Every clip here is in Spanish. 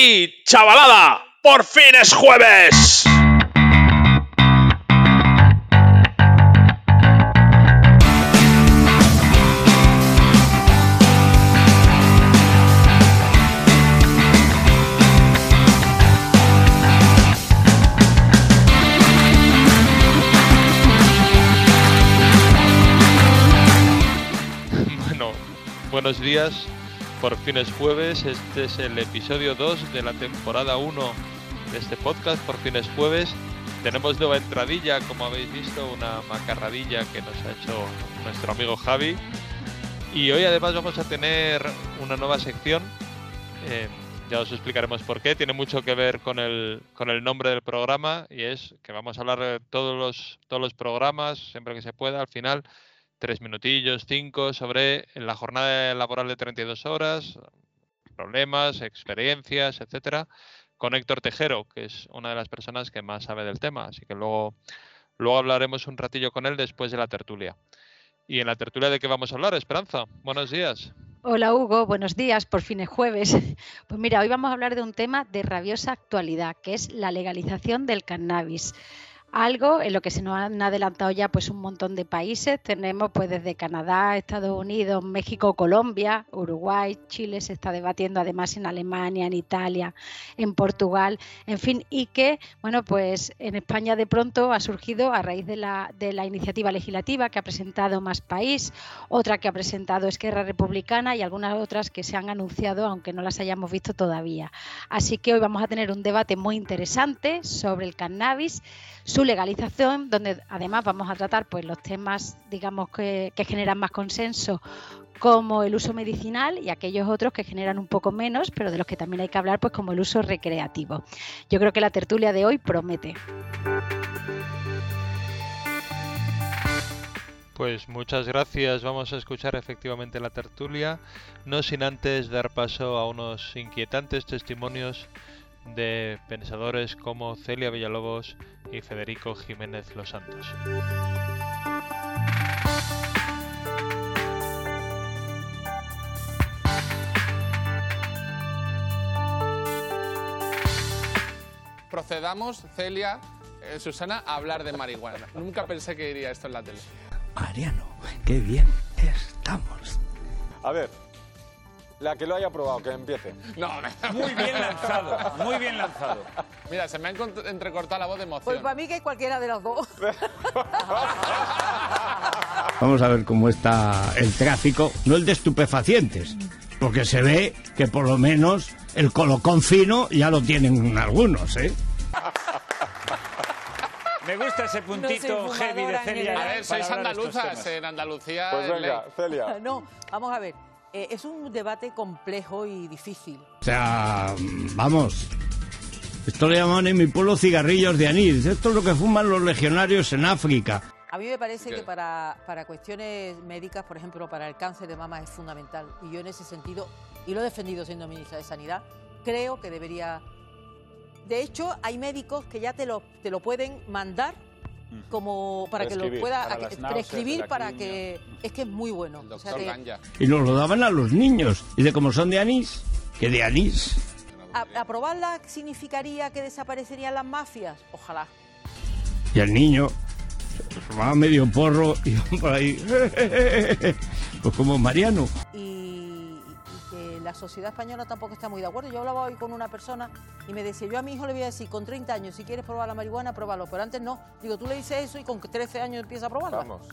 ¡Hey, chavalada! ¡Por fin es jueves! Bueno, buenos días. Por fin es jueves. Este es el episodio 2 de la temporada 1 de este podcast. Por fin es jueves. Tenemos nueva entradilla, como habéis visto, una macarradilla que nos ha hecho nuestro amigo Javi. Y hoy además vamos a tener una nueva sección. Eh, ya os explicaremos por qué. Tiene mucho que ver con el, con el nombre del programa y es que vamos a hablar de todos los, todos los programas, siempre que se pueda, al final tres minutillos, cinco, sobre la jornada laboral de 32 horas, problemas, experiencias, etcétera, con Héctor Tejero, que es una de las personas que más sabe del tema. Así que luego, luego hablaremos un ratillo con él después de la tertulia. ¿Y en la tertulia de qué vamos a hablar, Esperanza? Buenos días. Hola Hugo, buenos días, por fin es jueves. Pues mira, hoy vamos a hablar de un tema de rabiosa actualidad, que es la legalización del cannabis algo en lo que se nos han adelantado ya pues un montón de países. Tenemos pues desde Canadá, Estados Unidos, México, Colombia, Uruguay, Chile se está debatiendo además en Alemania, en Italia, en Portugal, en fin, y que bueno pues en España de pronto ha surgido a raíz de la, de la iniciativa legislativa que ha presentado Más País, otra que ha presentado Esquerra Republicana y algunas otras que se han anunciado aunque no las hayamos visto todavía. Así que hoy vamos a tener un debate muy interesante sobre el cannabis su legalización, donde además vamos a tratar pues los temas, digamos, que, que, generan más consenso, como el uso medicinal y aquellos otros que generan un poco menos, pero de los que también hay que hablar, pues como el uso recreativo. Yo creo que la tertulia de hoy promete. Pues muchas gracias. Vamos a escuchar efectivamente la tertulia, no sin antes dar paso a unos inquietantes testimonios de pensadores como Celia Villalobos y Federico Jiménez Los Santos. Procedamos, Celia, eh, Susana, a hablar de marihuana. Nunca pensé que iría esto en la tele. Mariano, qué bien estamos. A ver, la que lo haya probado, que empiece. No, muy bien lanzado, muy bien lanzado. Mira, se me ha entrecortado la voz de emoción. Pues para mí que cualquiera de los dos. Vamos a ver cómo está el tráfico, no el de estupefacientes, porque se ve que por lo menos el colocón fino ya lo tienen algunos, ¿eh? Me gusta ese puntito No heavy de Celia. A ver, sois andaluzas. En Andalucía. Pues venga. Celia. No, vamos a ver. Eh, es un debate complejo y difícil. O sea, vamos. Esto le llaman en mi pueblo cigarrillos de anís. Esto es lo que fuman los legionarios en África. A mí me parece ¿Qué? que para, para cuestiones médicas, por ejemplo, para el cáncer de mama es fundamental. Y yo en ese sentido, y lo he defendido siendo ministra de Sanidad, creo que debería... De hecho, hay médicos que ya te lo, te lo pueden mandar como para que lo pueda para a prescribir para que es que es muy bueno O sea. Y nos lo daban a los niños. Y de como son de anís, que de anís. a- aprobarla significaría que desaparecerían las mafias ojalá Y el niño se medio porro y por ahí. Pues como Mariano. y, la sociedad española tampoco está muy de acuerdo. Yo hablaba hoy con una persona y me decía, yo a mi hijo le voy a decir, con 30 años, si quieres probar la marihuana, pruébalo, pero antes no. Digo, tú le dices eso y con 13 años empieza a probarla. Vamos.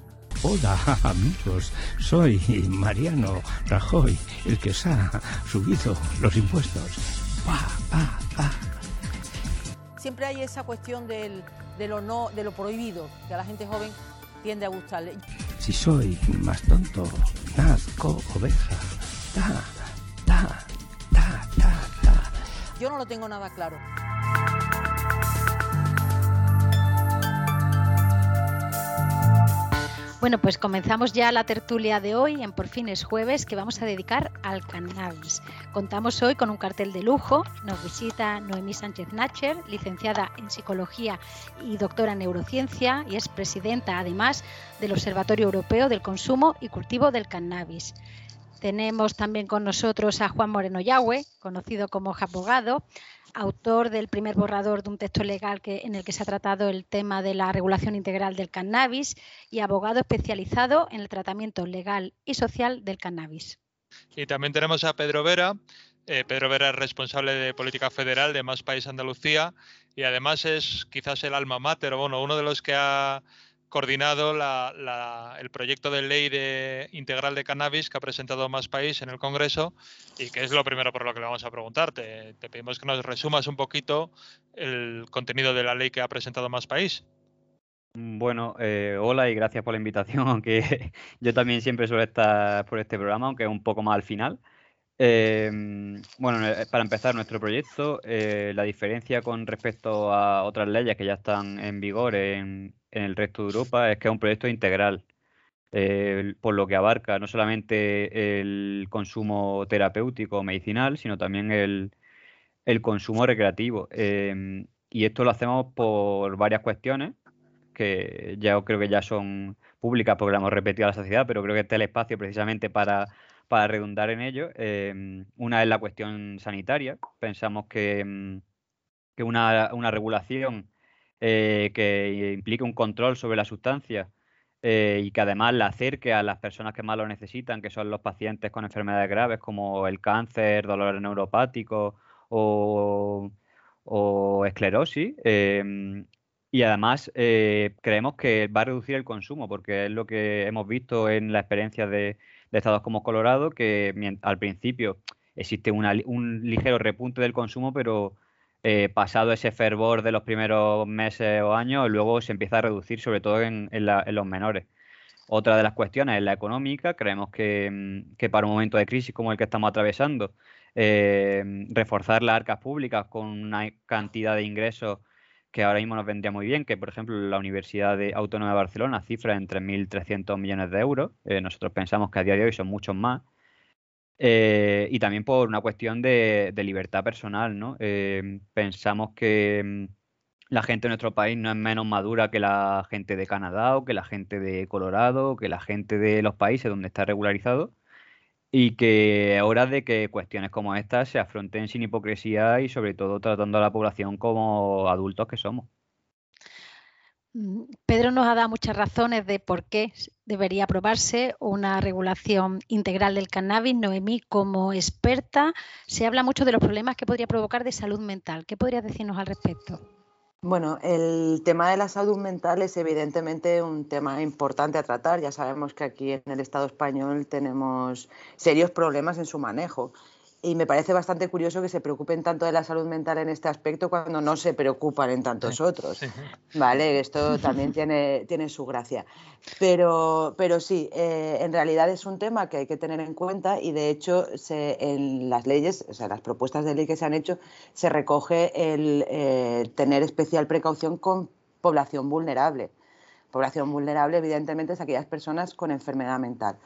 Hola amigos, soy Mariano Rajoy, el que se ha subido los impuestos. Pa, pa, pa. Siempre hay esa cuestión del, de, lo no, de lo prohibido, que a la gente joven tiende a gustarle. Si soy más tonto, nazco oveja. Ta, no lo tengo nada claro. Bueno, pues comenzamos ya la tertulia de hoy en Por fin es jueves que vamos a dedicar al cannabis. Contamos hoy con un cartel de lujo. Nos visita Noemí Sánchez Nacher, licenciada en psicología y doctora en neurociencia y es presidenta además del Observatorio Europeo del Consumo y Cultivo del Cannabis. Tenemos también con nosotros a Juan Moreno Yagüe, conocido como abogado, autor del primer borrador de un texto legal en el que se ha tratado el tema de la regulación integral del cannabis y abogado especializado en el tratamiento legal y social del cannabis. Y también tenemos a Pedro Vera. Eh, Pedro Vera es responsable de política federal de Más País Andalucía y además es quizás el alma mater, bueno, uno de los que ha coordinado el proyecto de ley de, integral de cannabis que ha presentado Más País en el Congreso y que es lo primero por lo que le vamos a preguntarte. Te, pedimos que nos resumas un poquito el contenido de la ley que ha presentado Más País. Bueno, eh, hola y gracias por la invitación, aunque yo también siempre suelo estar por este programa, aunque un poco más al final. Em, bueno, eh, para empezar nuestro proyecto, eh, la diferencia con respecto a otras leyes que ya están en vigor en, el resto de Europa es que es un proyecto integral, por lo que abarca no solamente el consumo terapéutico o medicinal, sino también el, consumo recreativo. Em, y esto lo hacemos por varias cuestiones que ya creo que ya son públicas porque lo hemos repetido a la sociedad, pero creo que este es el espacio precisamente para, para redundar en ello. Em, una es la cuestión sanitaria. Pensamos que, em, que una, una, regulación eh, que implique un control sobre la sustancia eh, y que además la acerque a las personas que más lo necesitan, que son los pacientes con enfermedades graves como el cáncer, dolores neuropáticos o, o esclerosis, em, y además eh, creemos que va a reducir el consumo, porque es lo que hemos visto en la experiencia de, estados como Colorado, que al principio existe un ligero repunte del consumo, pero eh, pasado ese fervor de los primeros meses o años, luego se empieza a reducir, sobre todo en, los menores. Otra de las cuestiones es la económica. Creemos que, mm, que, para un momento de crisis como el que estamos atravesando, eh, reforzar las arcas públicas con una cantidad de ingresos que ahora mismo nos vendría muy bien, que por ejemplo la Universidad Autónoma de Barcelona cifra en 3.300 millones de euros. Eh, nosotros pensamos que a día de hoy son muchos más. Eh, y también por una cuestión de, libertad personal, ¿no? Eh, pensamos que mm, la gente de nuestro país no es menos madura que la gente de Canadá o que la gente de Colorado o que la gente de los países donde está regularizado y que hora de que cuestiones como estas se afronten sin hipocresía y sobre todo tratando a la población como adultos que somos. Mm, Pedro nos ha dado muchas razones de por qué debería aprobarse una regulación integral del cannabis. Noemí, como experta, se habla mucho de los problemas que podría provocar de salud mental. ¿Qué podrías decirnos al respecto? Bueno, el tema de la salud mental es evidentemente un tema importante a tratar. Ya sabemos que aquí en el Estado español tenemos serios problemas en su manejo y me parece bastante curioso que se preocupen tanto de la salud mental en este aspecto cuando no se preocupan en tantos otros. Vale, esto también tiene, tiene su gracia. Pero, pero sí, eh, en realidad es un tema que hay que tener en cuenta y de hecho se, en las leyes, o sea, las propuestas de ley que se han hecho, se recoge el eh, tener especial precaución con población vulnerable. Población vulnerable, evidentemente, es aquellas personas con enfermedad mental.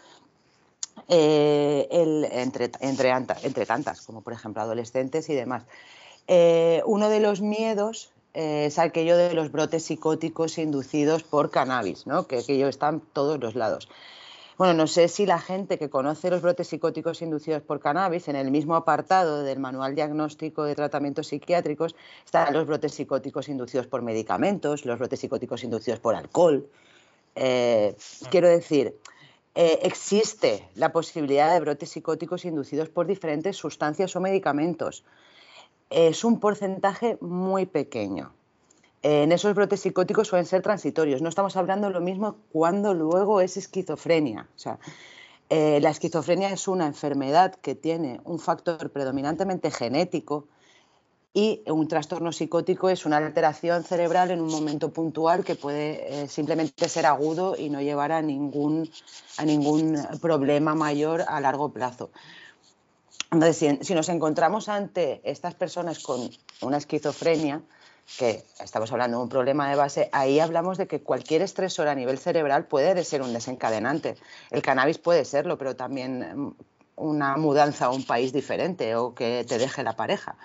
Eh, entre, entre, entre, tantas, como por ejemplo adolescentes y demás. Eh, uno de los miedos eh, es aquello de los brotes psicóticos inducidos por cannabis, ¿no? que aquello está en todos los lados. Bueno, no sé si la gente que conoce los brotes psicóticos inducidos por cannabis, en el mismo apartado del manual diagnóstico de tratamientos psiquiátricos, están los brotes psicóticos inducidos por medicamentos, los brotes psicóticos inducidos por alcohol. quiero decir, eh, existe la posibilidad de brotes psicóticos inducidos por diferentes sustancias o medicamentos. Es un porcentaje muy pequeño. en esos brotes psicóticos suelen ser transitorios. No estamos hablando lo mismo cuando luego es esquizofrenia. O sea, eh, la esquizofrenia es una enfermedad que tiene un factor predominantemente genético y un trastorno psicótico es una alteración cerebral en un momento puntual que puede eh, simplemente ser agudo y no llevar a ningún, a ningún problema mayor a largo plazo. Entonces, si, nos encontramos ante estas personas con una esquizofrenia, que estamos hablando de un problema de base, ahí hablamos de que cualquier estresor a nivel cerebral puede ser un desencadenante. El cannabis puede serlo, pero también mm, una mudanza a un país diferente o que te deje la pareja.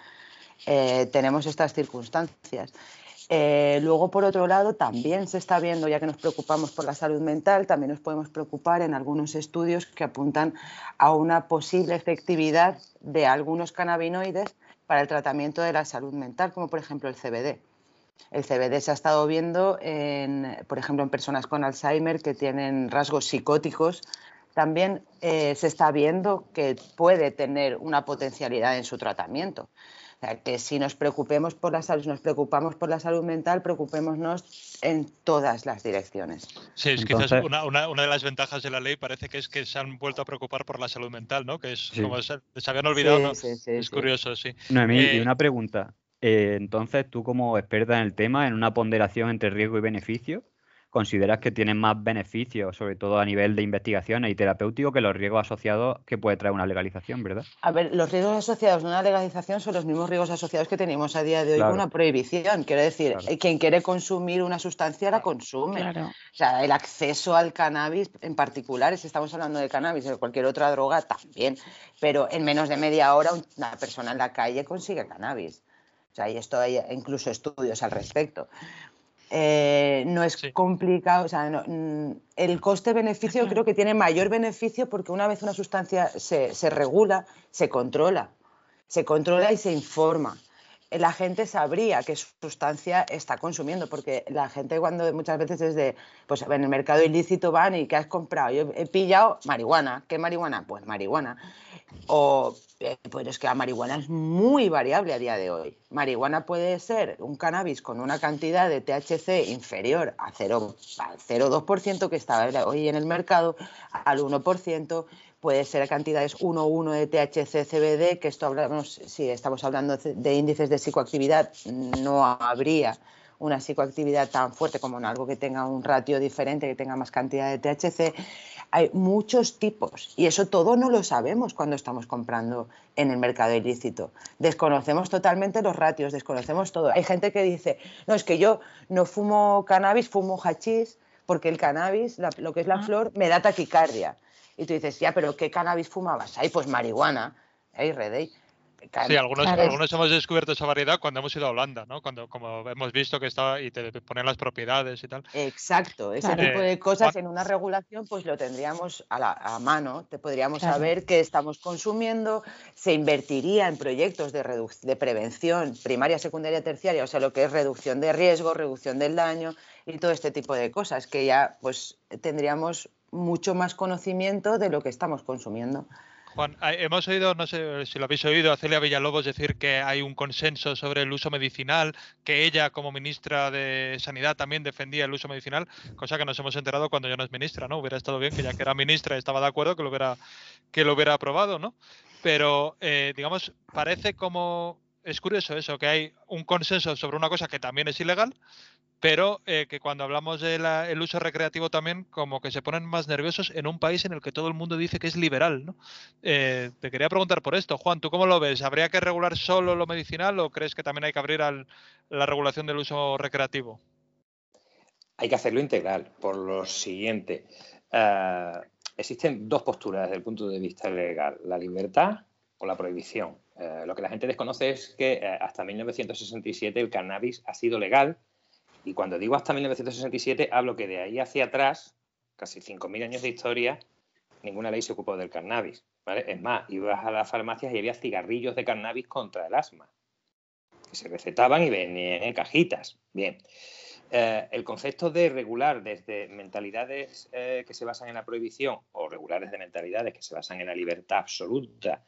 Eh, tenemos estas circunstancias. Eh, luego, por otro lado, también se está viendo, ya que nos preocupamos por la salud mental, también nos podemos preocupar en algunos estudios que apuntan a una posible efectividad de algunos cannabinoides para el tratamiento de la salud mental, como por ejemplo el CBD. El CBD se ha estado viendo, en, por ejemplo, en personas con Alzheimer que tienen rasgos psicóticos. También eh, se está viendo que puede tener una potencialidad en su tratamiento. O sea, que si nos preocupemos por la salud, si nos preocupamos por la salud mental, preocupémonos en todas las direcciones. Sí, es quizás una, una, una, de las ventajas de la ley parece que es que se han vuelto a preocupar por la salud mental, ¿no? Que es Sí. como se, se habían olvidado, Sí, ¿no? sí, sí, es sí. curioso, sí. Noemí, y Eh, una pregunta. Eh, entonces, tú como experta en el tema, en una ponderación entre riesgo y beneficio, ¿consideras que tienen más beneficios, sobre todo a nivel de investigación y terapéutico, que los riesgos asociados que puede traer una legalización, verdad? A ver, los riesgos asociados a una legalización son los mismos riesgos asociados que tenemos a día de hoy Claro. con una prohibición. Quiero decir, Claro. eh, quien quiere consumir una sustancia la consume. Claro. O sea, el acceso al cannabis en particular, si estamos hablando de cannabis o de cualquier otra droga, también. Pero en menos de media hora una persona en la calle consigue cannabis. O sea, y esto hay incluso estudios al respecto. Eh, no es Sí. complicado, o sea, no- mm, el coste-beneficio creo que tiene mayor beneficio porque una vez una sustancia se, se regula, se controla, se controla y se informa. La gente sabría qué sustancia está consumiendo, porque la gente cuando muchas veces desde, pues en el mercado ilícito van y ¿qué has comprado? Yo he pillado marihuana. ¿Qué marihuana? Pues marihuana. O, pues es que la marihuana es muy variable a día de hoy. Marihuana puede ser un cannabis con una cantidad de THC inferior a 0, al 0,2% que está hoy en el mercado, al 1%, puede ser cantidades 1,1 de THC CBD, que esto hablamos, si estamos hablando de índices de psicoactividad, no habría una psicoactividad tan fuerte como en algo que tenga un ratio diferente, que tenga más cantidad de THC. Hay muchos tipos y eso todo no lo sabemos cuando estamos comprando en el mercado ilícito. Desconocemos totalmente los ratios, desconocemos todo. Hay gente que dice, no, es que yo no fumo cannabis, fumo hachís, porque el cannabis, la- lo que es la flor, me da taquicardia. Y tú dices, ya, pero ¿qué cannabis fumabas? Ay, pues marihuana. Ay, redey. Sí, algunos, Claro. algunos hemos descubierto esa variedad cuando hemos ido a Holanda, ¿no? Cuando como hemos visto que estaba y te ponen las propiedades y tal. Exacto, ese Claro. tipo de Eh, cosas en una regulación pues lo tendríamos a, la, a mano, te podríamos Claro. saber qué estamos consumiendo, se invertiría en proyectos de, de prevención primaria, secundaria, terciaria, o sea, lo que es reducción de riesgo, reducción del daño y todo este tipo de cosas, que ya pues tendríamos mucho más conocimiento de lo que estamos consumiendo. Juan, hay- hemos oído, no sé si lo habéis oído, a Celia Villalobos decir que hay un consenso sobre el uso medicinal, que ella como ministra de Sanidad también defendía el uso medicinal, cosa que nos hemos enterado cuando ya no es ministra, ¿no? Hubiera estado bien que ya que era ministra estaba de acuerdo que lo hubiera, que lo hubiera aprobado, ¿no? Pero, eh, digamos, parece como... Es curioso eso, que hay un consenso sobre una cosa que también es ilegal, pero eh, que cuando hablamos del uso recreativo también como que se ponen más nerviosos en un país en el que todo el mundo dice que es liberal, ¿no? Eh, te quería preguntar por esto, Juan, ¿tú cómo lo ves? ¿Habría que regular solo lo medicinal o crees que también hay que abrir la regulación del uso recreativo? Hay que hacerlo integral, por lo siguiente. eh, existen dos posturas desde el punto de vista legal, la libertad o la prohibición. Lo que la gente desconoce es que eh, hasta 1967 el cannabis ha sido legal y cuando digo hasta 1967 hablo que de ahí hacia atrás, casi 5.000 años de historia, ninguna ley se ocupó del cannabis. Es más, ibas a las farmacias y había cigarrillos de cannabis contra el asma, que se recetaban y venían en cajitas. Bien. Eh, el concepto de regular desde mentalidades eh, que se basan en la prohibición o regular desde mentalidades que se basan en la libertad absoluta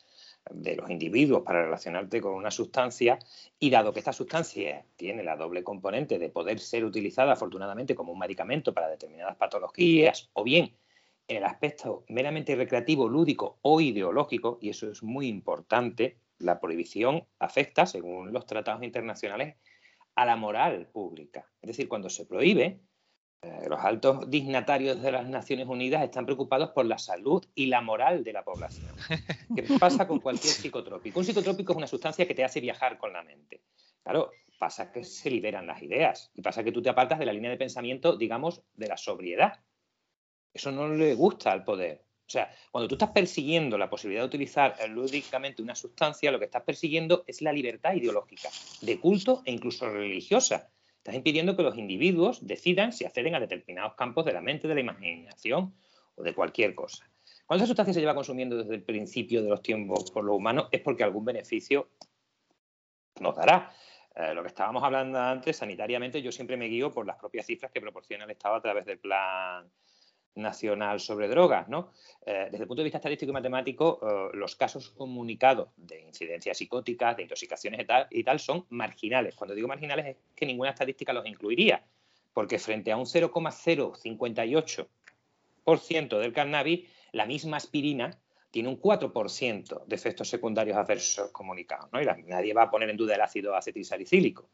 de los individuos para relacionarte con una sustancia y dado que esta sustancia tiene la doble componente de poder ser utilizada afortunadamente como un medicamento para determinadas patologías o bien en el aspecto meramente recreativo, lúdico o ideológico, y eso es muy importante, la prohibición afecta, según los tratados internacionales, a la moral pública. Es decir, cuando se prohíbe, eh, los altos dignatarios de las Naciones Unidas están preocupados por la salud y la moral de la población. ¿Qué pasa con cualquier psicotrópico? Un psicotrópico es una sustancia que te hace viajar con la mente. Claro, pasa que se liberan las ideas y pasa que tú te apartas de la línea de pensamiento, digamos, de la sobriedad. Eso no le gusta al poder. O sea, cuando tú estás persiguiendo la posibilidad de utilizar lúdicamente una sustancia, lo que estás persiguiendo es la libertad ideológica, de culto e incluso religiosa. Estás impidiendo que los individuos decidan si acceden a determinados campos de la mente, de la imaginación o de cualquier cosa. Cuando esa sustancia se lleva consumiendo desde el principio de los tiempos por los humanos es porque algún beneficio nos dará. Eh, lo que estábamos hablando antes, sanitariamente, yo siempre me guío por las propias cifras que proporciona el Estado a través del Plan Nacional sobre Drogas. ¿no? Eh, desde el punto de vista estadístico y matemático, eh, los casos comunicados de incidencias psicóticas, de intoxicaciones y tal, y tal son marginales. Cuando digo marginales es que ninguna estadística los incluiría, porque frente a un 0,058% del cannabis, la misma aspirina tiene un 4% de efectos secundarios adversos comunicados, ¿no? Y nadie va a poner en duda el ácido acetilsalicílico.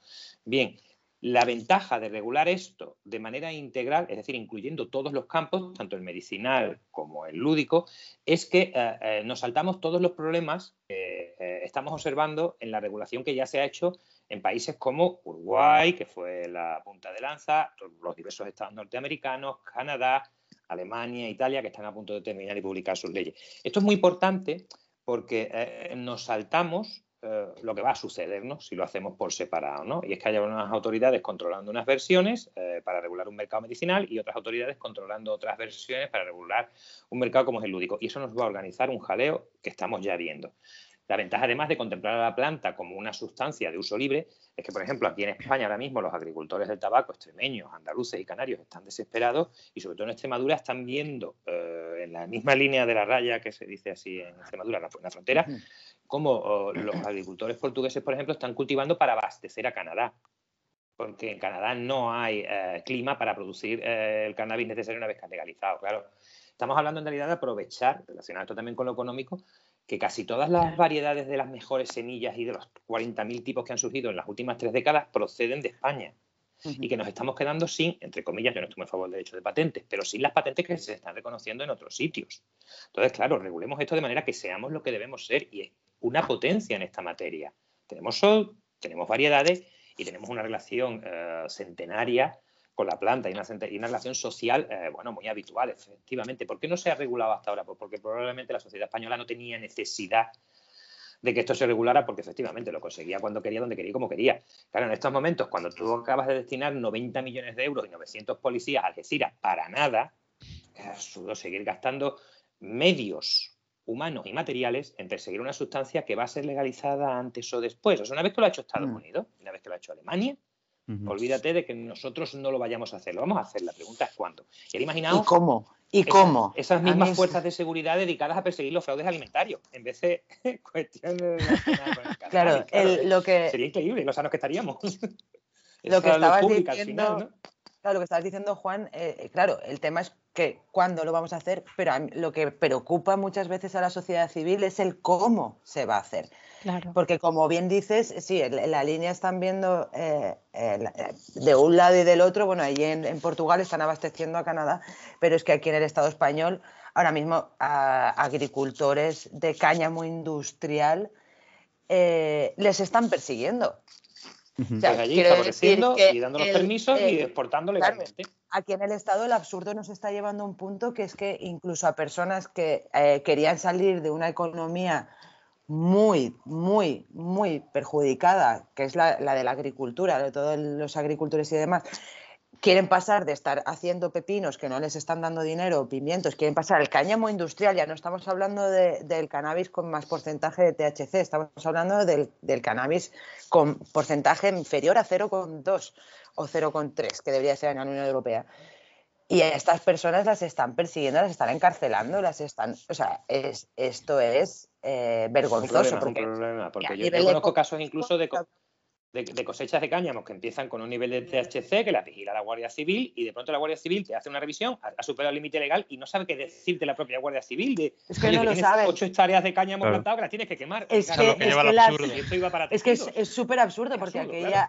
Bien, la ventaja de regular esto de manera integral, es decir, incluyendo todos los campos, tanto el medicinal como el lúdico, es que eh, eh, nos saltamos todos los problemas que eh, estamos observando en la regulación que ya se ha hecho en países como Uruguay, que fue la punta de lanza, los diversos estados norteamericanos, Canadá, Alemania, Italia, que están a punto de terminar y publicar sus leyes. Esto es muy importante porque nos saltamos eh, lo que va a suceder ¿no? si lo hacemos por separado. ¿no? Y es que haya unas autoridades controlando unas versiones eh, para regular un mercado medicinal y otras autoridades controlando otras versiones para regular un mercado como es el lúdico. Y eso nos va a organizar un jaleo que estamos ya viendo. La ventaja, además de contemplar a la planta como una sustancia de uso libre, es que, por ejemplo, aquí en España ahora mismo los agricultores del tabaco extremeños, andaluces y canarios están desesperados y, sobre todo en Extremadura, están viendo eh, en la misma línea de la raya que se dice así en Extremadura, en la, frontera, cómo oh, los agricultores portugueses, por ejemplo, están cultivando para abastecer a Canadá porque en Canadá no hay eh, clima para producir eh, el cannabis necesario una vez que legalizado. Claro, estamos hablando en realidad de aprovechar, relacionado esto también con lo económico, que casi todas las variedades de las mejores semillas y de los 40.000 tipos que han surgido en las últimas tres décadas proceden de España. Y que nos estamos quedando sin, entre comillas, yo no estoy muy a favor del derecho de patentes, pero sin las patentes que se están reconociendo en otros sitios. Entonces, claro, regulemos esto de manera que seamos lo que debemos ser y es una potencia en esta materia. Tenemos sol, tenemos variedades y tenemos una relación eh, centenaria con la planta y una, una relación social, eh, bueno, muy habitual, efectivamente. ¿Por qué no se ha regulado hasta ahora? Pues porque probablemente la sociedad española no tenía necesidad de que esto se regulara porque efectivamente lo conseguía cuando quería, donde quería y como quería. Claro, en estos momentos, cuando tú acabas de destinar 90 millones de euros y 900 policías a Algeciras para nada, es seguir gastando medios humanos y materiales en perseguir una sustancia que va a ser legalizada antes o después. O sea, una vez que lo ha hecho Estados mm. Unidos, una vez que lo ha hecho Alemania, Olvídate de que nosotros no lo vayamos a hacer, lo vamos a hacer. La pregunta es cuándo. Y ¿Y cómo? ¿Y cómo? Esas, mismas fuerzas de seguridad dedicadas a perseguir los fraudes alimentarios, en vez de cuestiones Claro, lo que... Sería increíble, los sanos que estaríamos. lo que estabas diciendo... Claro, lo que estabas diciendo, Juan, eh, eh, claro, el tema es que cuándo lo vamos a hacer, pero lo que preocupa muchas veces a la sociedad civil es el cómo se va a hacer. Porque como bien dices, sí, la línea están viendo eh, de un lado y del otro, bueno, ahí en, Portugal están abasteciendo a Canadá, pero es que aquí en el Estado español, ahora mismo a agricultores de cáñamo industrial les están persiguiendo. O allí favoreciendo y dando los permisos y exportando legalmente. aquí en el Estado el absurdo nos está llevando a un punto que es que incluso a personas que eh, querían salir de una economía muy, muy, muy perjudicada, que es la, la de la agricultura, de todos los agricultores y demás, quieren pasar de estar haciendo pepinos que no les están dando dinero, pimientos, quieren pasar al cáñamo industrial, ya no estamos hablando del cannabis con más porcentaje de THC, estamos hablando del, cannabis con porcentaje inferior a 0,2 o 0,3, que debería ser en la Unión Europea. Y a estas personas las están persiguiendo, las están encarcelando, las están. O sea, es, esto es eh, vergonzoso. porque, porque yo, yo conozco casos incluso de, de, cosechas de cáñamo que empiezan con un nivel de THC que la vigila la Guardia Civil y de pronto la Guardia Civil te hace una revisión, ha, superado el límite legal y no sabe qué decirte la propia Guardia Civil. De, es que no lo sabe. Ocho hectáreas de cáñamo plantado que las tienes que quemar. Es que, es súper absurdo porque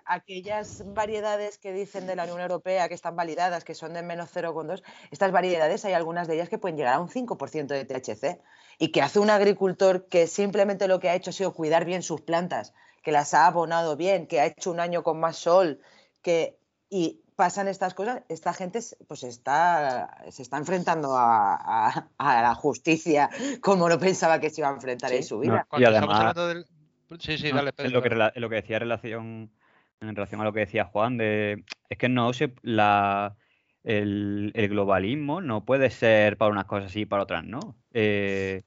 aquellas variedades que dicen de la Unión Europea que están validadas, que son de menos 0,2, estas variedades hay algunas de ellas que pueden llegar a un 5% de THC y que hace un agricultor que simplemente lo que ha hecho ha sido cuidar bien sus plantas que las ha abonado bien, que ha hecho un año con más sol, que y pasan estas cosas, esta gente pues está, se está enfrentando a, la justicia como no pensaba que se iba a enfrentar en su vida. y además, sí, sí, dale, Pedro, lo, que, lo que decía relación en relación a lo que decía Juan, de es que no se la el, el globalismo no puede ser para unas cosas y para otras no. Eh,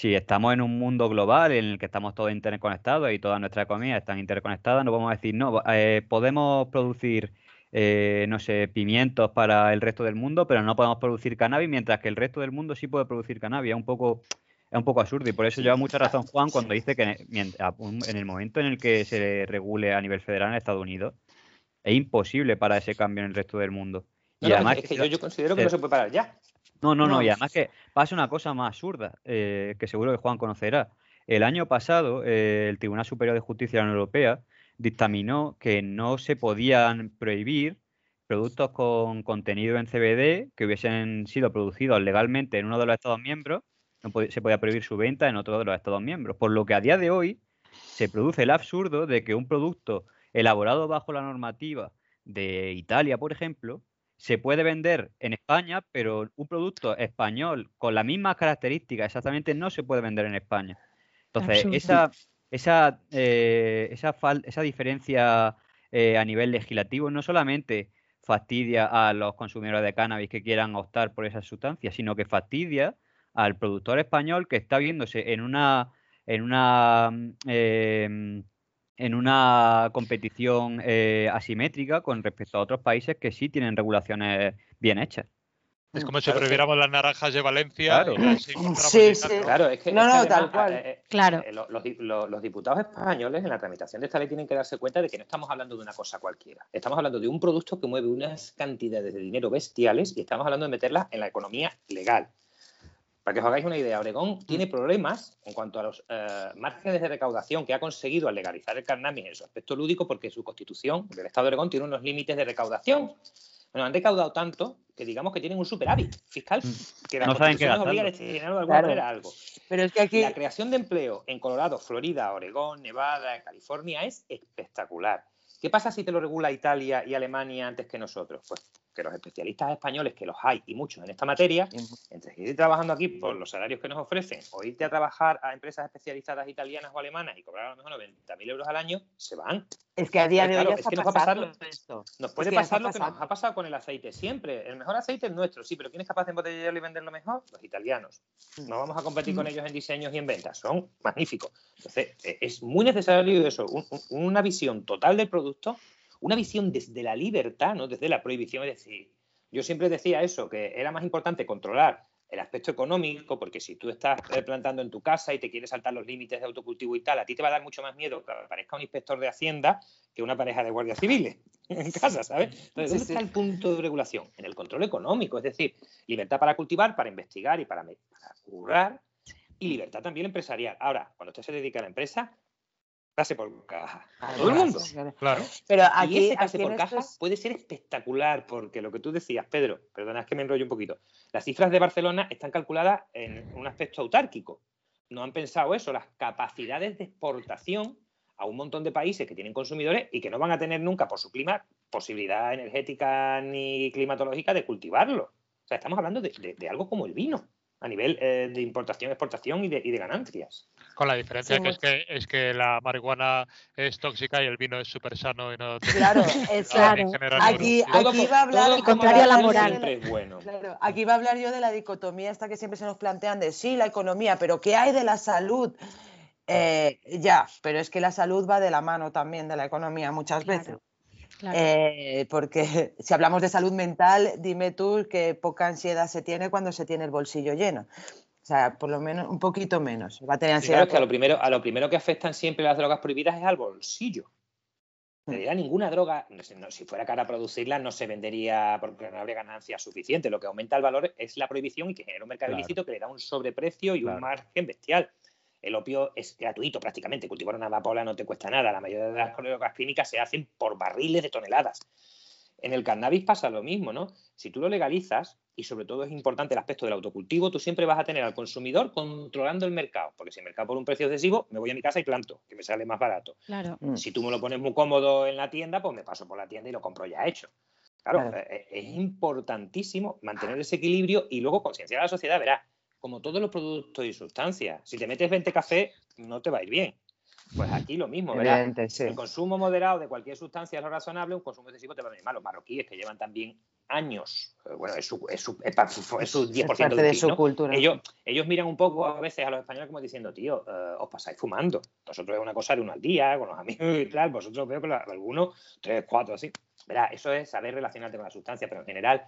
si estamos en un mundo global en el que estamos todos interconectados y todas nuestras economías están interconectadas, no vamos a decir, no, eh, podemos producir, eh, no sé, pimientos para el resto del mundo, pero no podemos producir cannabis, mientras que el resto del mundo sí puede producir cannabis. Es un poco, es un poco absurdo y por eso lleva mucha razón Juan cuando dice que en el momento en el que se regule a nivel federal en Estados Unidos, es imposible para ese cambio en el resto del mundo. y además es que yo, yo considero que no se puede parar ya. No, no, no, y además que pasa una cosa más absurda, eh, que seguro que Juan conocerá. El año pasado, eh, el Tribunal Superior de Justicia de la Unión Europea dictaminó que no se podían prohibir productos con contenido en CBD que hubiesen sido producidos legalmente en uno de los Estados miembros, no se podía prohibir su venta en otro de los Estados miembros. Por lo que a día de hoy se produce el absurdo de que un producto elaborado bajo la normativa de Italia, por ejemplo, se puede vender en España, pero un producto español con las mismas características exactamente no se puede vender en España. Entonces, esa, esa, eh, esa, esa, diferencia eh, a nivel legislativo no solamente fastidia a los consumidores de cannabis que quieran optar por esa sustancia, sino que fastidia al productor español que está viéndose en una en una em, en una competición eh, asimétrica con respecto a otros países que sí tienen regulaciones bien hechas. Es como si prohibiéramos las naranjas de Valencia. Claro. Sí, sí. Claro, es que, no, no, tal cual. eh, eh, Claro. eh, los, los- los diputados españoles en la tramitación de esta ley tienen que darse cuenta de que no estamos hablando de una cosa cualquiera. Estamos hablando de un producto que mueve unas cantidades de dinero bestiales y estamos hablando de meterlas en la economía legal. Para que os hagáis una idea, Oregón tiene problemas en cuanto a los eh, márgenes de recaudación que ha conseguido al legalizar el cannabis en su aspecto lúdico, porque su constitución del Estado de Oregón tiene unos límites de recaudación. Bueno, han recaudado tanto que digamos que tienen un superávit fiscal, que la No saben qué obliga a destinarlo de alguna Claro. manera a algo. Pero es que aquí, La creación de empleo en Colorado, Florida, Oregón, Nevada, California es espectacular. ¿Qué pasa si te lo regula Italia y Alemania antes que nosotros? Pues que los especialistas españoles, que los hay y muchos en esta materia, entre seguir trabajando aquí por los salarios que nos ofrecen o irte a trabajar a empresas especializadas italianas o alemanas y cobrar a lo mejor 90.000 euros al año, se van. es que a día de hoy Claro, es que nos va a pasar lo- esto. Nos Es puede que pasar lo que nos ha pasado con el aceite siempre. El mejor aceite es nuestro, sí, pero ¿quién es capaz de embotellarlo y venderlo mejor? Los italianos. No vamos a competir con ellos en diseños y en ventas. Son magníficos. Entonces, eh, es muy necesario eso, un- un- una visión total del producto, una visión desde la libertad, no desde la prohibición. Es decir, yo siempre decía eso, que era más importante controlar el aspecto económico, porque si tú estás plantando en tu casa y te quieres saltar los límites de autocultivo y tal, a ti te va a dar mucho más miedo que aparezca un inspector de Hacienda que una pareja de guardias civiles en casa, ¿sabes? Entonces, ¿dónde sí. está el punto de regulación? En el control económico, es decir, libertad para cultivar, para investigar y para, para curar, y libertad también empresarial. Ahora, cuando usted se dedica a la empresa, pase por caja. Todo el mundo. Claro. Pero y aquí, ese pase aquí por caja estos- puede ser espectacular, porque lo que tú decías, Pedro, perdona, es que me enrollo un poquito. Las cifras de Barcelona están calculadas en un aspecto autárquico. No han pensado eso, las capacidades de exportación a un montón de países que tienen consumidores y que no van a tener nunca por su clima posibilidad energética ni climatológica de cultivarlo. O sea, estamos hablando de, de- de algo como el vino, a nivel eh, de importación, exportación y de, y de ganancias. Con la diferencia Sí, que es que es que la marihuana es tóxica y el vino es súper sano y no Claro, genera Aquí, aquí va a hablar todo El contrario a la moral. Es bueno. Claro, aquí va a hablar yo de la dicotomía esta que siempre se nos plantean de sí, la economía, pero ¿qué hay de la salud? Eh, ya, pero es que la salud va de la mano también de la economía muchas Claro, veces. Claro. Eh, porque si hablamos de salud mental, dime tú que poca ansiedad se tiene cuando se tiene el bolsillo lleno. O sea, por lo menos un poquito menos. Va a tener ansiedad. claro, es que a lo, primero, a lo primero que afectan siempre las drogas prohibidas es al bolsillo. Mm. En realidad, ninguna droga, no si fuera cara producirla, no se vendería porque no habría ganancia suficiente. Lo que aumenta el valor es la prohibición y que genera un mercado Claro. ilícito que le da un sobreprecio y Claro. un margen bestial. El opio es gratuito prácticamente. Cultivar una amapola no te cuesta nada. La mayoría de las drogas clínicas se hacen por barriles de toneladas. En el cannabis pasa lo mismo, ¿no? Si tú lo legalizas, y sobre todo es importante el aspecto del autocultivo, tú siempre vas a tener al consumidor controlando el mercado. Porque si el mercado por un precio excesivo, me voy a mi casa y planto, que me sale más barato. Claro. Mm. Si tú me lo pones muy cómodo en la tienda, pues me paso por la tienda y lo compro ya hecho. Claro, Claro. eh, es importantísimo mantener ese equilibrio y luego concienciar a la sociedad. Verás, como todos los productos y sustancias, si te metes 20 café, no te va a ir bien. Pues aquí lo mismo, ¿verdad? Sí. El consumo moderado de cualquier sustancia es lo razonable, un consumo excesivo te va a venir mal. Los marroquíes que llevan también años, eh, bueno, es su, es su, es pa- es su 10% parte del de su ¿no? cultura. Ellos, ellos miran un poco a veces a los españoles como diciendo, tío, eh, os pasáis fumando. Nosotros es una cosa de uno al día, con los amigos y tal, vosotros veo que algunos, tres, cuatro, así. Verá, eso es saber relacionarte con la sustancia, pero en general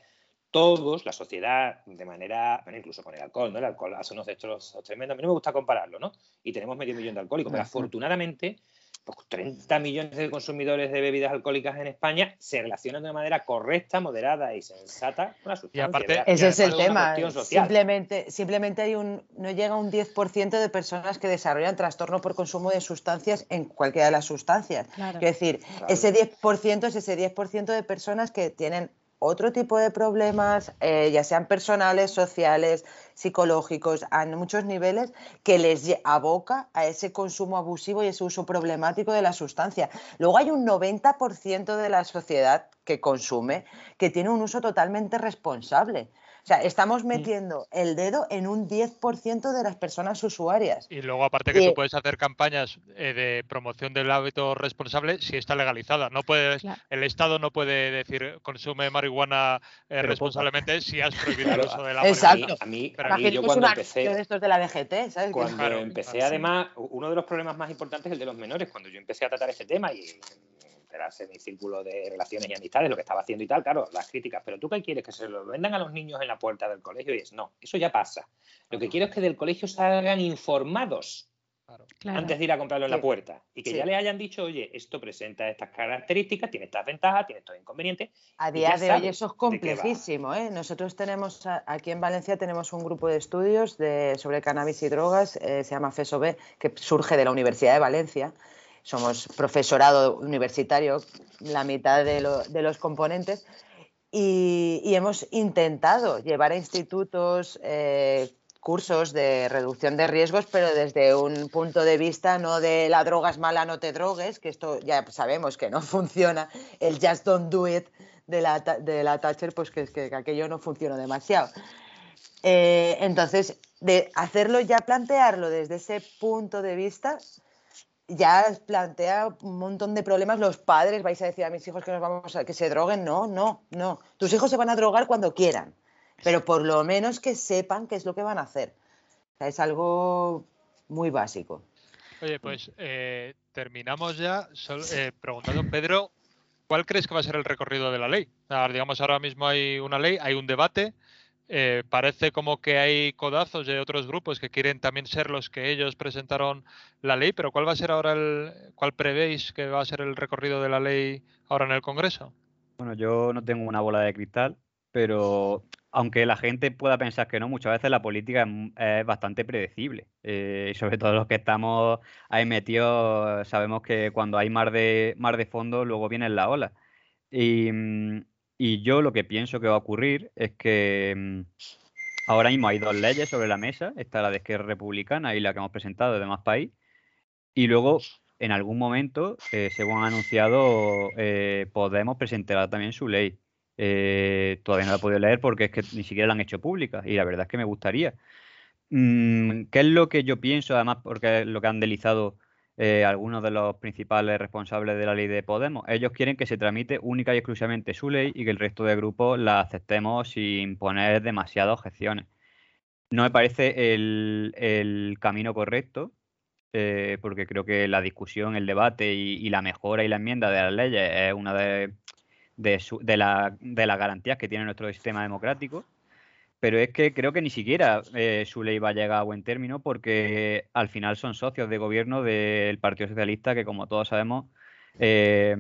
todos, la sociedad, de manera, bueno, incluso con el alcohol, ¿no? El alcohol hace unos destrozos tremendos. A mí no me gusta compararlo, ¿no? Y tenemos medio millón de alcohólicos, pero afortunadamente, pues 30 millones de consumidores de bebidas alcohólicas en España se relacionan de una manera correcta, moderada y sensata con la sustancia. aparte- ¿verdad? Ese es el tema. Simplemente, simplemente hay un, no llega un 10% de personas que desarrollan trastorno por consumo de sustancias en cualquiera de las sustancias. Claro. Quiero decir, Claro. ese 10% es ese 10% de personas que tienen otro tipo de problemas, eh, ya sean personales, sociales, psicológicos, a muchos niveles, que les aboca a ese consumo abusivo y ese uso problemático de la sustancia. Luego hay un 90% de la sociedad que consume que tiene un uso totalmente responsable. O sea, estamos metiendo el dedo en un 10% de las personas usuarias. Y luego, aparte que Y- tú puedes hacer campañas eh, de promoción del hábito responsable si está legalizada. No puedes, Claro. el Estado no puede decir consume marihuana eh, responsablemente si has prohibido Claro, el uso de la Exacto. marihuana. A mí, Pero a mí yo cuando empecé, de estos de la DGT, ¿sabes? Cuando Claro, empecé, claro, sí. además, uno de los problemas más importantes es el de los menores. Cuando yo empecé a tratar este tema y enterarse de mi círculo de relaciones y amistades, lo que estaba haciendo y tal, claro, las críticas. Pero tú qué quieres, que se lo vendan a los niños en la puerta del colegio y es no, eso ya pasa. Lo que quiero es que del colegio salgan informados Claro. antes de ir a comprarlo en la puerta y que Sí. ya le hayan dicho, oye, esto presenta estas características, tiene estas ventajas, tiene estos inconvenientes. A día de hoy eso es complejísimo. ¿eh? Nosotros tenemos aquí en Valencia tenemos un grupo de estudios de, sobre cannabis y drogas, eh, se llama FESOB, que surge de la Universidad de Valencia. Somos profesorado universitario, la mitad de, lo- de los componentes, y, hemos intentado llevar a institutos eh, cursos de reducción de riesgos, pero desde un punto de vista no de la droga es mala, no te drogues, que esto ya sabemos que no funciona, el just don't do it de la, de la Thatcher, pues que, que aquello no funciona demasiado. Eh, entonces, de hacerlo ya, plantearlo desde ese punto de vista, ya plantea un montón de problemas. Los padres vais a decir a mis hijos que nos vamos a que se droguen. No, no, no. Tus hijos se van a drogar cuando quieran, pero por lo menos que sepan qué es lo que van a hacer. Es algo muy básico. Oye, pues eh, terminamos ya sol- eh, preguntando, Pedro, ¿cuál crees que va a ser el recorrido de la ley? Digamos, ahora mismo hay una ley, hay un debate, eh, parece como que hay codazos de otros grupos que quieren también ser los que ellos presentaron la ley, pero ¿cuál va a ser ahora el, cuál prevéis que va a ser el recorrido de la ley ahora en el Congreso? Bueno, yo no tengo una bola de cristal, pero aunque la gente pueda pensar que no, muchas veces la política es, bastante predecible. Eh, y sobre todo los que estamos ahí metidos, sabemos que cuando hay mar de, mar de fondo, luego viene la ola. Y, mm, y yo lo que pienso que va a ocurrir es que mm, ahora mismo hay dos leyes sobre la mesa, está la de Esquerra Republicana y la que hemos presentado de Más País. Y luego, en algún momento, eh, según han anunciado, eh, Podemos presentará también su ley. Eh, todavía no la he podido leer porque es que ni siquiera la han hecho pública y la verdad es que me gustaría. Mm, ¿qué es lo que yo pienso? Además, porque lo que han deslizado eh, algunos de los principales responsables de la ley de Podemos. Ellos quieren que se tramite única y exclusivamente su ley y que el resto de grupos la aceptemos sin poner demasiadas objeciones. No me parece el, camino correcto, eh, porque creo que la discusión, el debate y, y la mejora y la enmienda de las leyes es una de, de, su- de la- de las garantías que tiene nuestro sistema democrático. Pero es que creo que ni siquiera eh, su ley va a llegar a buen término porque al final son socios de gobierno del Partido Socialista que, como todos sabemos, eh,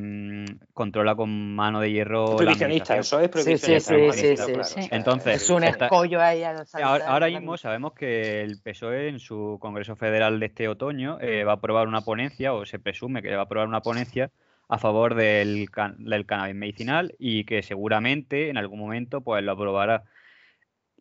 controla con mano de hierro Prohibicionista, eso es Sí, sí, prohibicionista. sí, claro, Entonces, Es un escollo ahí a Ahora, saltar ahora ahora mismo sabemos que el PSOE en su Congreso Federal de este otoño eh, va a aprobar una ponencia, o se presume que va a aprobar una ponencia a favor del, can- del cannabis medicinal y que seguramente en algún momento pues lo aprobará.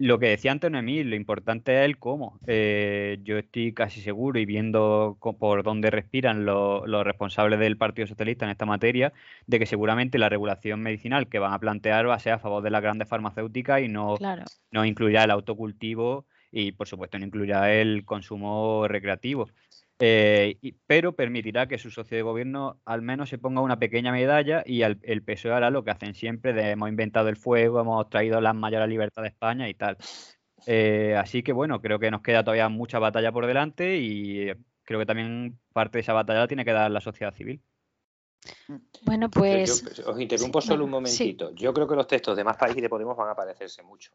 Lo que decía antes Noemí, lo importante es el cómo. Eh, yo estoy casi seguro y viendo por dónde respiran lo- los responsables del Partido Socialista en esta materia, de que seguramente la regulación medicinal que van a plantear va a ser a favor de las grandes farmacéuticas y no, Claro. no incluirá el autocultivo y, por supuesto, no incluirá el consumo recreativo. Eh, y- pero permitirá que su socio de gobierno al menos se ponga una pequeña medalla y al- el PSOE hará lo que hacen siempre, de hemos inventado el fuego, hemos traído la mayor libertad de España y tal. Eh, así que bueno, creo que nos queda todavía mucha batalla por delante y eh, creo que también parte de esa batalla la tiene que dar la sociedad civil. Bueno, Yo- pues. os interrumpo sí, solo un sí. momentito. Yo creo que los textos de más países y de Podemos van a parecerse mucho.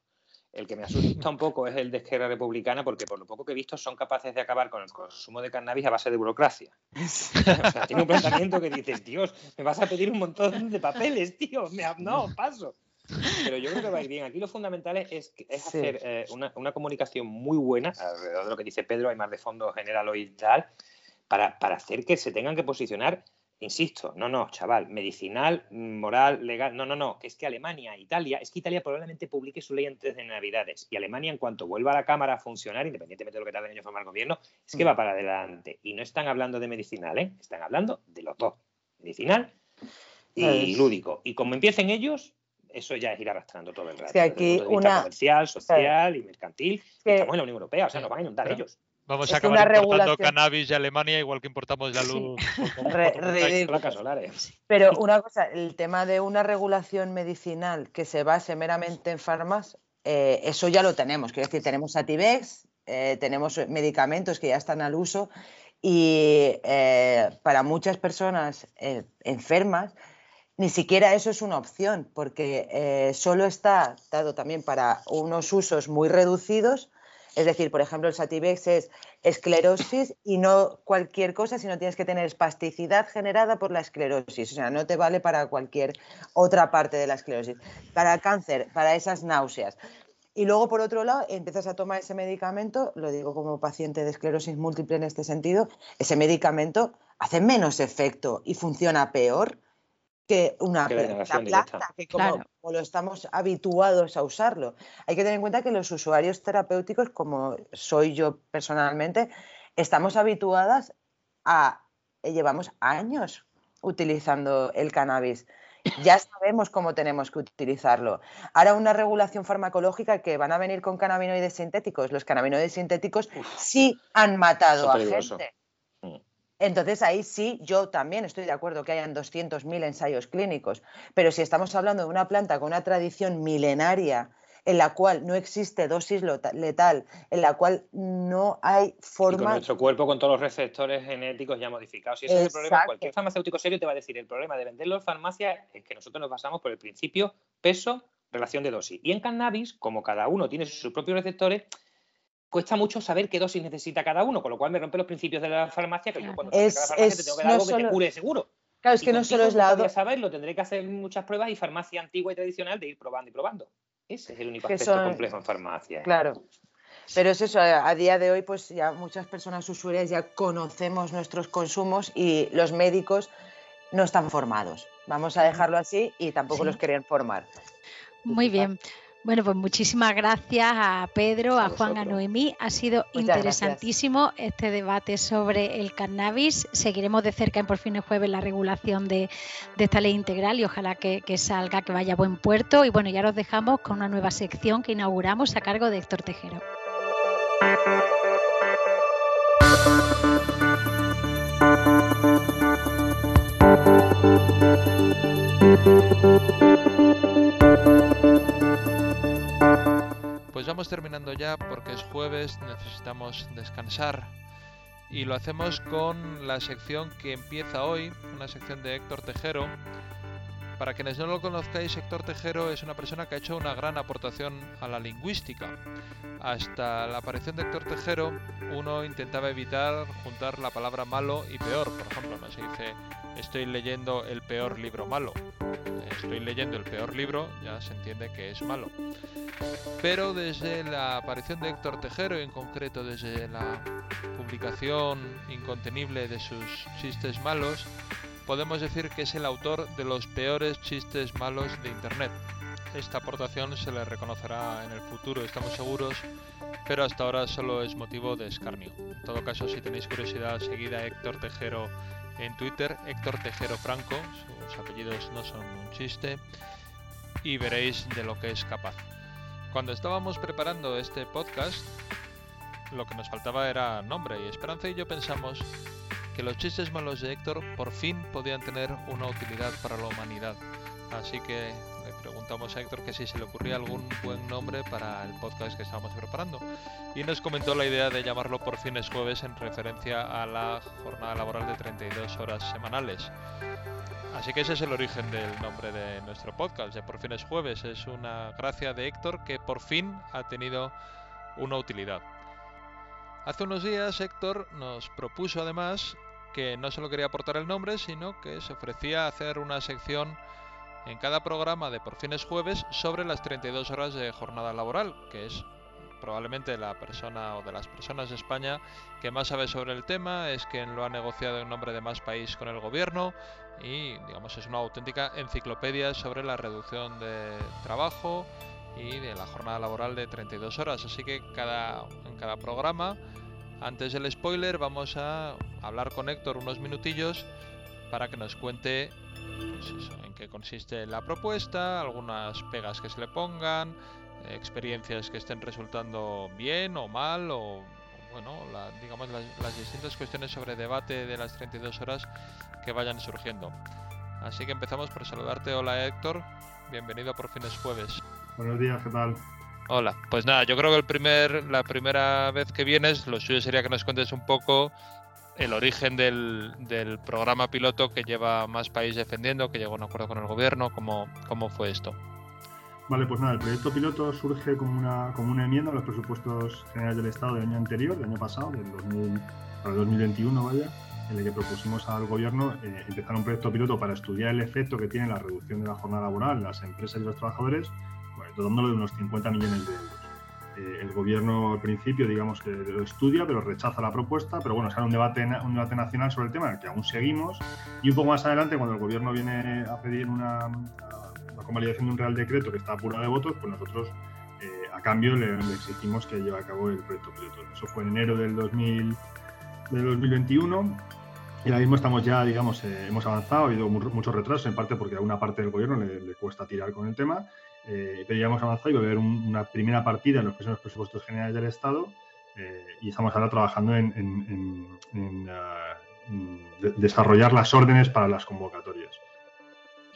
El que me asusta un poco es el de Esquerra Republicana, porque por lo poco que he visto son capaces de acabar con el consumo de cannabis a base de burocracia. O sea, tiene un planteamiento que dices, Dios, me vas a pedir un montón de papeles, tío. Me no, paso. Pero yo creo que va a ir bien. Aquí lo fundamental es, Sí. hacer eh, una, una comunicación muy buena alrededor de lo que dice Pedro, hay más de fondo general hoy y tal, para, para hacer que se tengan que posicionar, insisto, no, no, chaval, medicinal, moral, legal, no, no, no, que es que Alemania, Italia, es que Italia probablemente publique su ley antes de Navidades y Alemania en cuanto vuelva a la Cámara a funcionar, independientemente de lo que ellos en formar gobierno, es que va para adelante. Y no están hablando de medicinal, ¿eh? están hablando de los dos, medicinal y Es- lúdico. Y como empiecen ellos, eso ya es ir arrastrando todo el rato. desde el aquí punto de vista una- comercial, social y mercantil. que- Estamos en la Unión Europea, o sea, nos van a inundar Pero- ellos. Vamos Es a acabar una importando regulación- cannabis de Alemania igual que importamos la luz. Re-. Placas solares. Pero una cosa, el tema de una regulación medicinal que se base meramente en farmas, eh, eso ya lo tenemos. Quiero decir, tenemos Ativex, eh, tenemos medicamentos que ya están al uso y eh, para muchas personas eh, enfermas ni siquiera eso es una opción porque eh, solo está dado también para unos usos muy reducidos. Es decir, por ejemplo, el Sativex es esclerosis y no cualquier cosa, sino tienes que tener espasticidad generada por la esclerosis. O sea, no te vale para cualquier otra parte de la esclerosis. Para cáncer, para esas náuseas. Y luego, por otro lado, empiezas a tomar ese medicamento, lo digo como paciente de esclerosis múltiple en este sentido, ese medicamento hace menos efecto y funciona peor que una, Que la planta, que como, Claro. como lo estamos habituados a usarlo. Hay que tener en cuenta que los usuarios terapéuticos, como soy yo personalmente, estamos habituadas a, eh, llevamos años utilizando el cannabis. Ya sabemos cómo tenemos que utilizarlo. Ahora una regulación farmacológica que van a venir con cannabinoides sintéticos. Los cannabinoides sintéticos sí han matado a gente. Entonces ahí sí, yo también estoy de acuerdo que hayan 200.000 ensayos clínicos, pero si estamos hablando de una planta con una tradición milenaria en la cual no existe dosis letal, en la cual no hay Y con forma... nuestro cuerpo, con todos los receptores genéticos ya modificados. Y ese es el problema. Cualquier farmacéutico serio te va a decir, el problema de venderlo en farmacia es que nosotros nos basamos por el principio peso, relación de dosis. Y en cannabis, como cada uno tiene sus propios receptores, cuesta mucho saber qué dosis necesita cada uno, con lo cual me rompe los principios de la farmacia, que yo cuando Es- a la farmacia te tengo que dar no algo que te cure seguro. Claro, es Y que no solo es la... podría saberlo, tendré que hacer muchas pruebas y farmacia antigua y tradicional de ir probando y probando. Ese es el único aspecto son- complejo en farmacia. Claro. Pero es eso, a a día de hoy pues ya muchas personas usuarias ya conocemos nuestros consumos y los médicos no están formados. Vamos a dejarlo así y tampoco Sí. los querían formar. Muy bien. Bueno, pues muchísimas gracias a Pedro, a A Juan, a. Noemí. Ha sido Muchas gracias. interesantísimo este debate sobre el cannabis. Seguiremos de cerca en Por fin el jueves la regulación de, de esta ley integral y ojalá que, que salga, que vaya a buen puerto. Y bueno, ya los dejamos con una nueva sección que inauguramos a cargo de Héctor Tejero. Pues vamos terminando ya porque es jueves, necesitamos descansar. Y lo hacemos con la sección que empieza hoy, una sección de Héctor Tejero. Para quienes no lo conozcáis, Héctor Tejero es una persona que ha hecho una gran aportación a la lingüística. Hasta la aparición de Héctor Tejero, uno intentaba evitar juntar la palabra malo y peor. Por ejemplo, no se dice estoy leyendo el peor libro malo. Estoy leyendo el peor libro, ya se entiende que es malo. Pero desde la aparición de Héctor Tejero, en concreto desde la publicación incontenible de sus chistes malos, podemos decir que es el autor de los peores chistes malos de Internet. Esta aportación se le reconocerá en el futuro, estamos seguros, pero hasta ahora solo es motivo de escarnio. En todo caso, si tenéis curiosidad, seguid a Héctor Tejero en Twitter, Héctor Tejero Franco, sus apellidos no son un chiste, y veréis de lo que es capaz. Cuando estábamos preparando este podcast, lo que nos faltaba era nombre y Esperanza y yo pensamos que los chistes malos de Héctor por fin podían tener una utilidad para la humanidad. Así que le preguntamos a Héctor que si se le ocurría algún buen nombre para el podcast que estábamos preparando. Y nos comentó la idea de llamarlo por fines jueves en referencia a la jornada laboral de 32 horas semanales. Así que ese es el origen del nombre de nuestro podcast, de Por fines jueves. Es una gracia de Héctor que por fin ha tenido una utilidad. Hace unos días Héctor nos propuso además que no solo quería aportar el nombre, sino que se ofrecía a hacer una sección en cada programa de Por fines jueves sobre las 32 horas de jornada laboral, que es probablemente la persona o de las personas de España que más sabe sobre el tema, es quien lo ha negociado en nombre de más país con el gobierno y digamos es una auténtica enciclopedia sobre la reducción de trabajo y de la jornada laboral de 32 horas, así que cada en cada programa antes del spoiler vamos a hablar con Héctor unos minutillos para que nos cuente pues en qué consiste la propuesta, algunas pegas que se le pongan, experiencias que estén resultando bien o mal o bueno, digamos las, distintas cuestiones sobre debate de las 32 horas que vayan surgiendo. Así que empezamos por saludarte. Hola Héctor, bienvenido por fines jueves. Buenos días, ¿qué tal? Hola, pues nada, yo creo que el primer, la primera vez que vienes, lo suyo sería que nos cuentes un poco el origen del, programa piloto que lleva Más País defendiendo, que llegó a un acuerdo con el gobierno, cómo, cómo fue esto. Vale, pues nada, el proyecto piloto surge como una, como una enmienda a los presupuestos generales del Estado del año anterior, del año pasado, del 2000, para el 2021, vaya, en el que propusimos al gobierno eh, empezar un proyecto piloto para estudiar el efecto que tiene la reducción de la jornada laboral en las empresas y los trabajadores, dotándolo de unos 50 millones de euros. Eh, el gobierno al principio, digamos que lo estudia, pero rechaza la propuesta, pero bueno, sale un debate, un debate nacional sobre el tema, en el que aún seguimos, y un poco más adelante, cuando el gobierno viene a pedir una, la convalidación de un real decreto que está apurado de votos, pues nosotros eh, a cambio le, exigimos que lleve a cabo el proyecto piloto. Eso fue en enero del, 2000, del 2021 y ahora mismo estamos ya, digamos, eh, hemos avanzado, ha habido muchos retrasos, en parte porque a una parte del gobierno le, cuesta tirar con el tema, eh, pero ya hemos avanzado y va a haber una primera partida en los próximos presupuestos generales del Estado y estamos ahora trabajando en, desarrollar las órdenes para las convocatorias.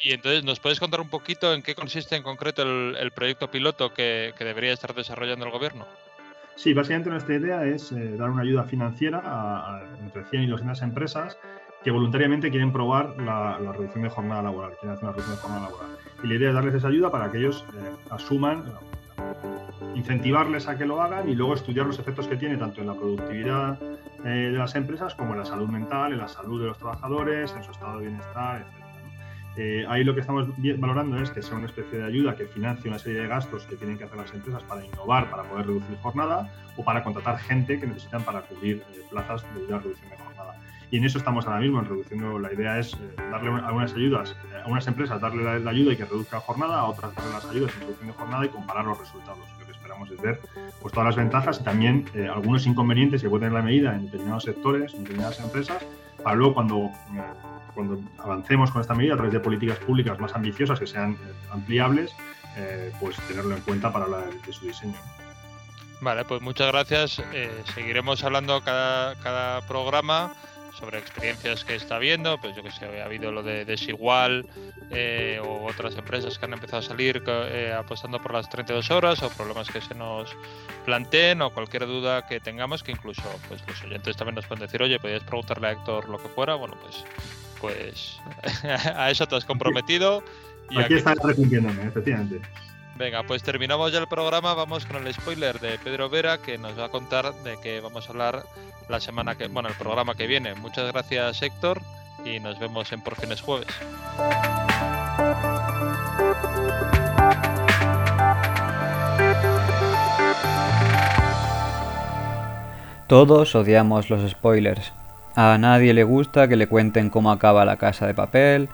Y entonces, ¿nos puedes contar un poquito en qué consiste en concreto el, proyecto piloto que, debería estar desarrollando el gobierno? Sí, básicamente nuestra idea es eh, dar una ayuda financiera a, entre 100 y 200 empresas que voluntariamente quieren probar la, reducción de jornada laboral, quieren hacer una reducción de jornada laboral. Y la idea es darles esa ayuda para que ellos eh, asuman, incentivarles a que lo hagan y luego estudiar los efectos que tiene tanto en la productividad eh, de las empresas como en la salud mental, en la salud de los trabajadores, en su estado de bienestar, etc. Eh, ahí lo que estamos valorando es que sea una especie de ayuda que financie una serie de gastos que tienen que hacer las empresas para innovar, para poder reducir jornada o para contratar gente que necesitan para cubrir eh, plazas de reducción de jornada. Y en eso estamos ahora mismo, en reduciendo. La idea es eh, darle algunas ayudas a unas empresas, darle la, ayuda y que reduzca la jornada, a otras darle las ayudas en reducción de jornada y comparar los resultados. Lo que esperamos es ver pues, todas las ventajas y también algunos inconvenientes que puede tener la medida en determinados sectores, en determinadas empresas, para luego cuando cuando avancemos con esta medida a través de políticas públicas más ambiciosas que sean eh, ampliables, eh, pues tenerlo en cuenta para la, de su diseño. Vale, pues muchas gracias. Eh, seguiremos hablando cada, cada programa sobre experiencias que está viendo, pues yo que sé, ha habido lo de Desigual eh, o otras empresas que han empezado a salir eh, apostando por las 32 horas o problemas que se nos planteen o cualquier duda que tengamos que incluso pues los oyentes también nos pueden decir, oye, podías preguntarle a Héctor lo que fuera, bueno, pues pues a eso te has comprometido. Y aquí, aquí está arrepintiéndome, efectivamente. Venga, pues terminamos ya el programa, vamos con el spoiler de Pedro Vera que nos va a contar de qué vamos a hablar la semana que, bueno, el programa que viene. Muchas gracias Héctor y nos vemos en Por Jueves. Todos odiamos los spoilers. A nadie le gusta que le cuenten cómo acaba la casa de papel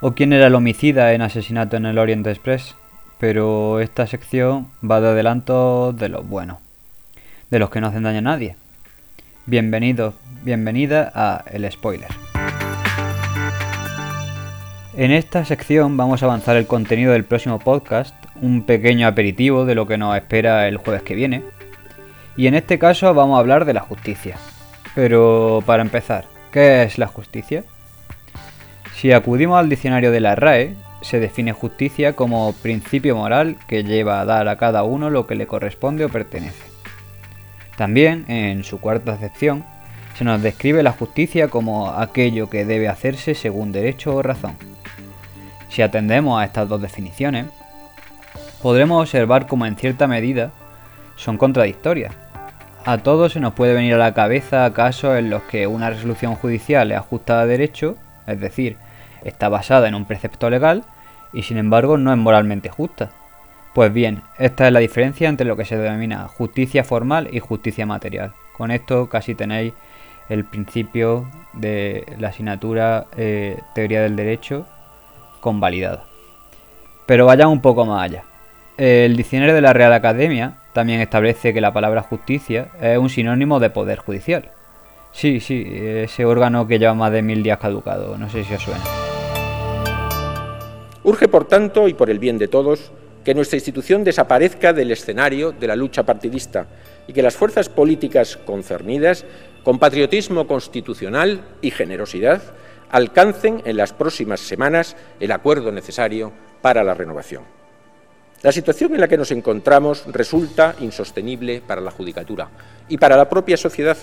o quién era el homicida en Asesinato en el Orient Express pero esta sección va de adelanto de los buenos, de los que no hacen daño a nadie. Bienvenido, bienvenida a El Spoiler. En esta sección vamos a avanzar el contenido del próximo podcast, un pequeño aperitivo de lo que nos espera el jueves que viene. Y en este caso vamos a hablar de la justicia. Pero para empezar, ¿qué es la justicia? Si acudimos al diccionario de la RAE, se define justicia como principio moral que lleva a dar a cada uno lo que le corresponde o pertenece. También, en su cuarta acepción, se nos describe la justicia como aquello que debe hacerse según derecho o razón. Si atendemos a estas dos definiciones, podremos observar como en cierta medida son contradictorias. A todos se nos puede venir a la cabeza casos en los que una resolución judicial es ajustada a derecho, es decir, está basada en un precepto legal y sin embargo no es moralmente justa. Pues bien, esta es la diferencia entre lo que se denomina justicia formal y justicia material. Con esto casi tenéis el principio de la asignatura eh, Teoría del Derecho convalidada. Pero vayamos un poco más allá. El diccionario de la Real Academia también establece que la palabra justicia es un sinónimo de poder judicial. Sí, sí, ese órgano que lleva más de mil días caducado, no sé si os suena. Urge, por tanto, y por el bien de todos, que nuestra institución desaparezca del escenario de la lucha partidista y que las fuerzas políticas concernidas, con patriotismo constitucional y generosidad, alcancen en las próximas semanas el acuerdo necesario para la renovación. La situación en la que nos encontramos resulta insostenible para la Judicatura y para la propia sociedad,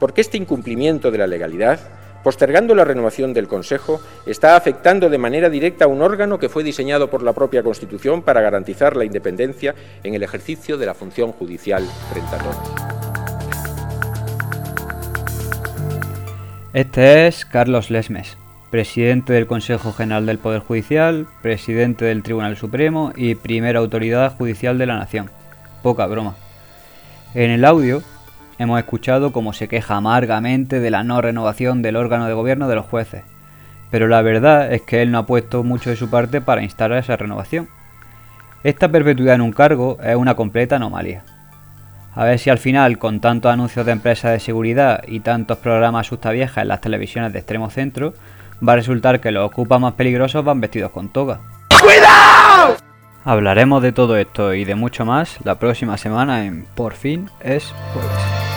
porque este incumplimiento de la legalidad postergando la renovación del Consejo, está afectando de manera directa a un órgano que fue diseñado por la propia Constitución para garantizar la independencia en el ejercicio de la función judicial frente a todos. Este es Carlos Lesmes, presidente del Consejo General del Poder Judicial, presidente del Tribunal Supremo y primera autoridad judicial de la Nación. Poca broma. En el audio Hemos escuchado cómo se queja amargamente de la no renovación del órgano de gobierno de los jueces, pero la verdad es que él no ha puesto mucho de su parte para instalar esa renovación. Esta perpetuidad en un cargo es una completa anomalía. A ver si al final, con tantos anuncios de empresas de seguridad y tantos programas viejas en las televisiones de extremo centro, va a resultar que los ocupas más peligrosos van vestidos con toga. ¡Cuidado! Hablaremos de todo esto y de mucho más la próxima semana en Por fin es jueves.